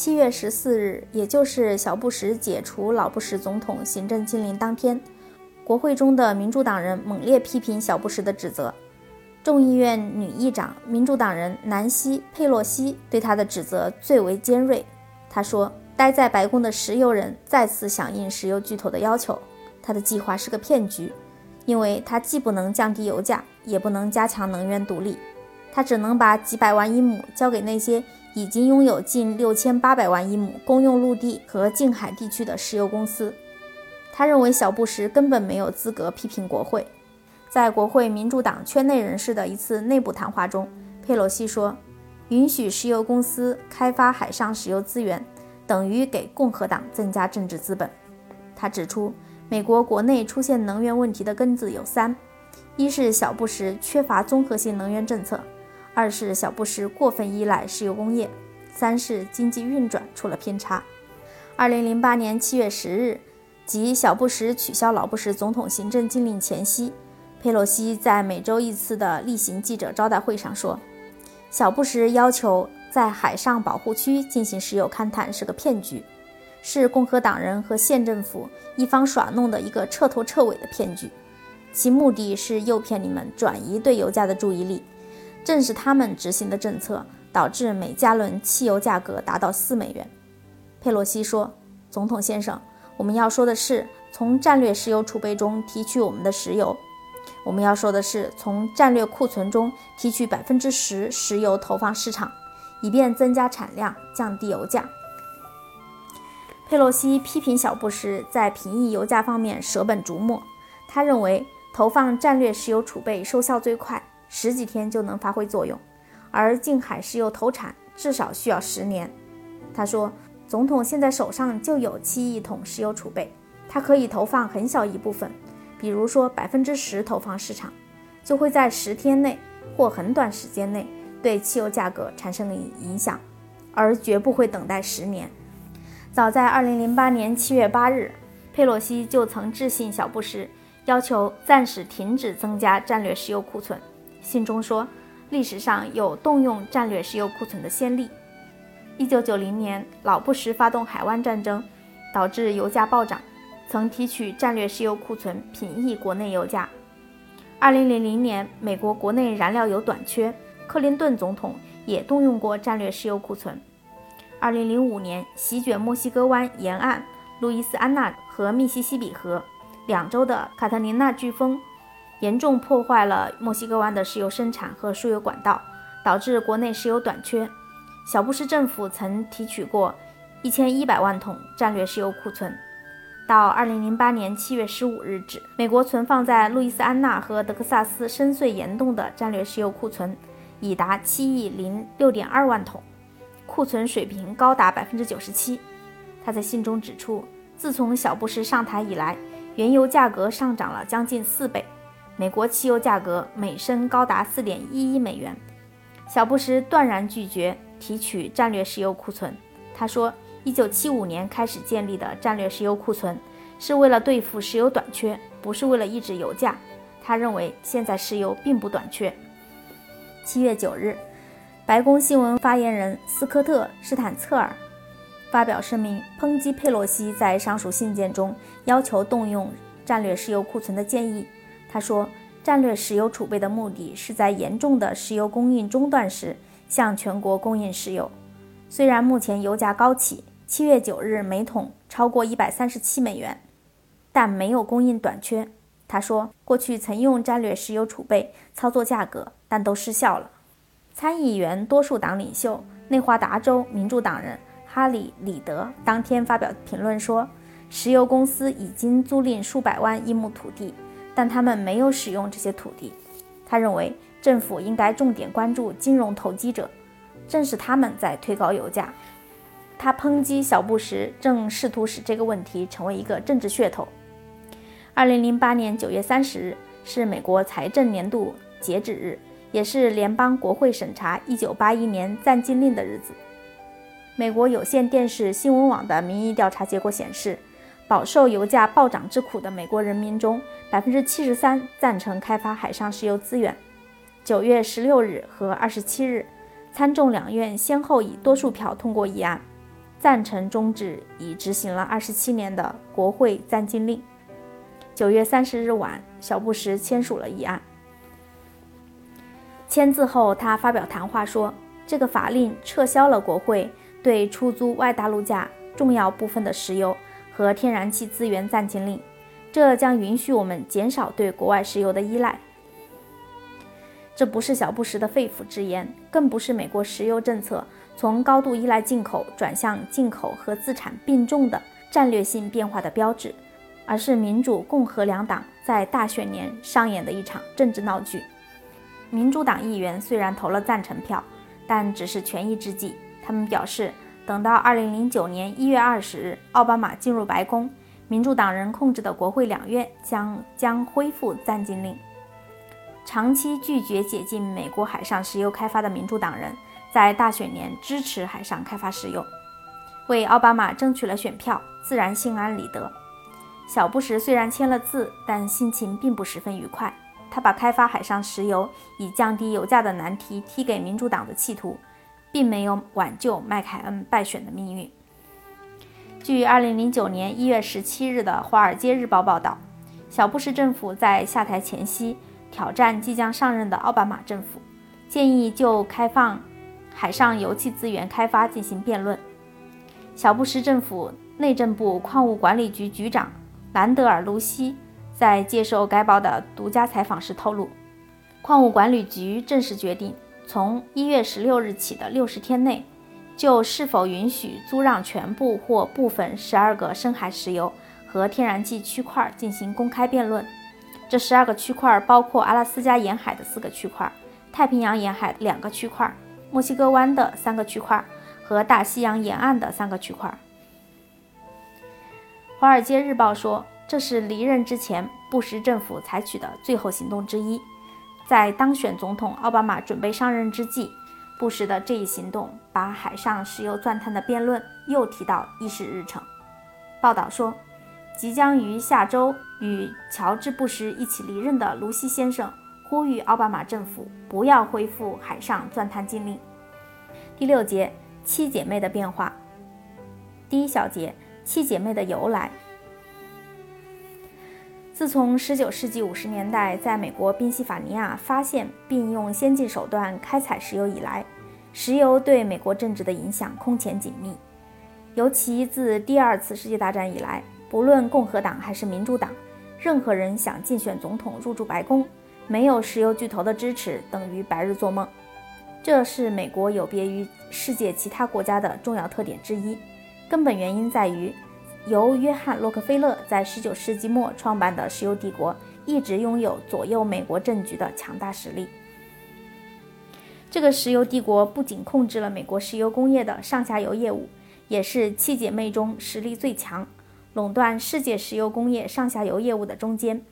七月十四日，也就是小布什解除老布什总统行政禁令当天，国会中的民主党人猛烈批评小布什的指责。众议院女议长、民主党人南希·佩洛西对他的指责最为尖锐。他说：“待在白宫的石油人再次响应石油巨头的要求，他的计划是个骗局，因为他既不能降低油价，也不能加强能源独立，他只能把几百万英亩交给那些。”已经拥有近六千八百万英亩公用陆地和近海地区的石油公司。他认为小布什根本没有资格批评国会。在国会民主党圈内人士的一次内部谈话中，佩洛西说：“允许石油公司开发海上石油资源，等于给共和党增加政治资本。”他指出，美国国内出现能源问题的根子有三：一是小布什缺乏综合性能源政策。二是小布什过分依赖石油工业，三是经济运转出了偏差。二零零八年七月十日，即小布什取消老布什总统行政禁令前夕，佩洛西在每周一次的例行记者招待会上说：“小布什要求在海上保护区进行石油勘探是个骗局，是共和党人和县政府一方耍弄的一个彻头彻尾的骗局，其目的是诱骗你们转移对油价的注意力。”正是他们执行的政策，导致每加仑汽油价格达到四美元。佩洛西说：“总统先生，我们要说的是从战略石油储备中提取我们的石油。我们要说的是从战略库存中提取百分之十石油投放市场，以便增加产量，降低油价。”佩洛西批评小布什在平抑油价方面舍本逐末。他认为投放战略石油储备收效最快。十几天就能发挥作用，而近海石油投产至少需要十年。他说：“总统现在手上就有七亿桶石油储备，他可以投放很小一部分，比如说百分之十投放市场，就会在十天内或很短时间内对汽油价格产生了影响，而绝不会等待十年。”早在二零零八年七月八日，佩洛西就曾致信小布什，要求暂时停止增加战略石油库存。信中说，历史上有动用战略石油库存的先例。一九九零年，老布什发动海湾战争，导致油价暴涨，曾提取战略石油库存平抑国内油价。二零零零年，美国国内燃料油短缺，克林顿总统也动用过战略石油库存。二零零五年，席卷墨西哥湾沿岸、路易斯安那和密西西比河两州的卡特琳娜飓风。严重破坏了墨西哥湾的石油生产和输油管道，导致国内石油短缺。小布什政府曾提取过一千一百万桶战略石油库存。到二零零八年七月十五日止，美国存放在路易斯安那和德克萨斯深邃岩洞的战略石油库存已达七亿零六点二万桶，库存水平高达百分之九十七。他在信中指出，自从小布什上台以来，原油价格上涨了将近四倍。美国汽油价格每升高达四点一一美元。小布什断然拒绝提取战略石油库存。他说，一九七五年开始建立的战略石油库存是为了对付石油短缺，不是为了抑制油价。他认为现在石油并不短缺。七月九日，白宫新闻发言人斯科特·施坦策尔发表声明，抨击佩洛西在上述信件中要求动用战略石油库存的建议。他说，战略石油储备的目的是在严重的石油供应中断时向全国供应石油。虽然目前油价高企，七月九日每桶超过一百三十七美元，但没有供应短缺。他说，过去曾用战略石油储备操作价格，但都失效了。参议员多数党领袖、内华达州民主党人哈里·里德当天发表评论说，石油公司已经租赁数百万英亩土地。但他们没有使用这些土地。他认为政府应该重点关注金融投机者，正是他们在推高油价。他抨击小布什正试图使这个问题成为一个政治噱头。二零零八年九月三十日是美国财政年度截止日，也是联邦国会审查一九八一年暂禁令的日子。美国有线电视新闻网的民意调查结果显示。饱受油价暴涨之苦的美国人民中，百分之七十三赞成开发海上石油资源。九月十六日和二十七日，参众两院先后以多数票通过议案。赞成终止已执行了二十七年的国会暂禁令。九月三十日晚，小布什签署了议案。签字后，他发表谈话说：“这个法令撤销了国会对出租外大陆架重要部分的石油和天然气资源暂禁令，这将允许我们减少对国外石油的依赖。”这不是小布什的肺腑之言，更不是美国石油政策从高度依赖进口转向进口和自产并重的战略性变化的标志，而是民主、共和两党在大选年上演的一场政治闹剧。民主党议员虽然投了赞成票，但只是权宜之计。他们表示，等到2009年1月20日奥巴马进入白宫，民主党人控制的国会两院将将恢复暂禁令。长期拒绝解禁美国海上石油开发的民主党人，在大选年支持海上开发石油，为奥巴马争取了选票，自然心安理得。小布什虽然签了字，但心情并不十分愉快。他把开发海上石油以降低油价的难题踢给民主党的企图，并没有挽救麦凯恩败选的命运。据2009年1月17日的《华尔街日报》报道，小布什政府在下台前夕挑战即将上任的奥巴马政府，建议就开放海上油气资源开发进行辩论。小布什政府内政部矿物管理局局长兰德尔·卢西。在接受该报的独家采访时透露，矿物管理局正式决定，从一月十六日起的六十天内，就是否允许租让全部或部分十二个深海石油和天然气区块进行公开辩论。这十二个区块包括阿拉斯加沿海的四个区块、太平洋沿海两个区块、墨西哥湾的三个区块和大西洋沿岸的三个区块。《华尔街日报》说。这是离任之前布什政府采取的最后行动之一。在当选总统奥巴马准备上任之际，布什的这一行动把海上石油钻探的辩论又提到议事日程。报道说，即将于下周与乔治·布什一起离任的卢西先生呼吁奥巴马政府不要恢复海上钻探禁令。第六节，七姐妹的变化。第一小节，七姐妹的由来。自从19世纪50年代在美国宾夕法尼亚发现并用先进手段开采石油以来，石油对美国政治的影响空前紧密。尤其自第二次世界大战以来，不论共和党还是民主党，任何人想竞选总统入驻白宫，没有石油巨头的支持，等于白日做梦。这是美国有别于世界其他国家的重要特点之一。根本原因在于。由约翰·洛克菲勒在19世纪末创办的石油帝国，一直拥有左右美国政局的强大实力。这个石油帝国不仅控制了美国石油工业的上下游业务，也是七姐妹中实力最强、垄断世界石油工业上下游业务的中坚。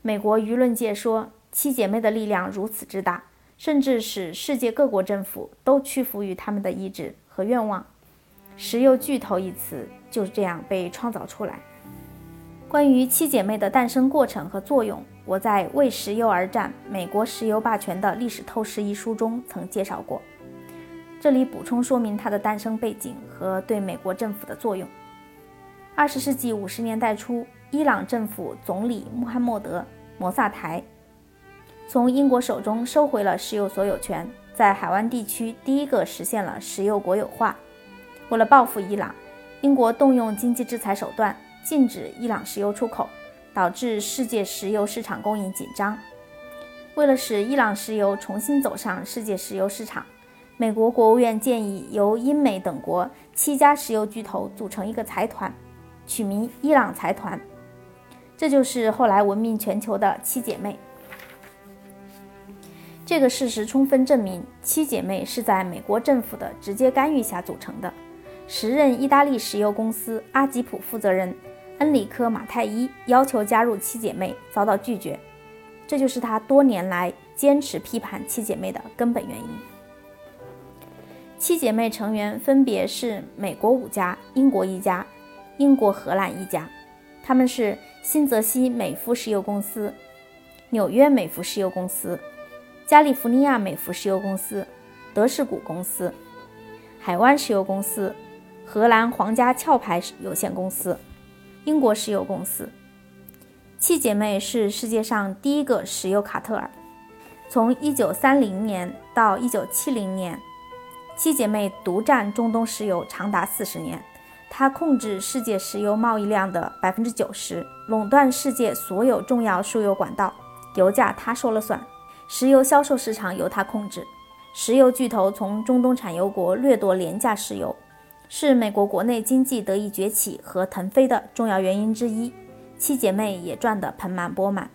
美国舆论界说，七姐妹的力量如此之大，甚至使世界各国政府都屈服于他们的意志和愿望。石油巨头一词就是这样被创造出来。关于七姐妹的诞生过程和作用，我在《为石油而战：美国石油霸权的历史透视》一书中曾介绍过。这里补充说明它的诞生背景和对美国政府的作用。二十世纪五十年代初，伊朗政府总理穆罕默德·摩萨台从英国手中收回了石油所有权，在海湾地区第一个实现了石油国有化。为了报复伊朗，英国动用经济制裁手段，禁止伊朗石油出口，导致世界石油市场供应紧张。为了使伊朗石油重新走上世界石油市场，美国国务院建议由英美等国七家石油巨头组成一个财团，取名“伊朗财团”。这就是后来闻名全球的七姐妹。这个事实充分证明，七姐妹是在美国政府的直接干预下组成的。时任意大利石油公司阿吉普负责人恩里科·马泰伊要求加入七姐妹，遭到拒绝。这就是他多年来坚持批判七姐妹的根本原因。七姐妹成员分别是美国五家、英国一家、英国荷兰一家，他们是新泽西美孚石油公司、纽约美孚石油公司、加利福尼亚美孚石油公司、德士古公司、海湾石油公司。荷兰皇家壳牌有限公司、英国石油公司。七姐妹是世界上第一个石油卡特尔。从1930年到1970年，七姐妹独占中东石油长达四十年。她控制世界石油贸易量的百分之九十，垄断世界所有重要输油管道，油价她说了算，石油销售市场由她控制。石油巨头从中东产油国掠夺廉价石油，是美国国内经济得以崛起和腾飞的重要原因之一。七姐妹也赚得盆满钵满。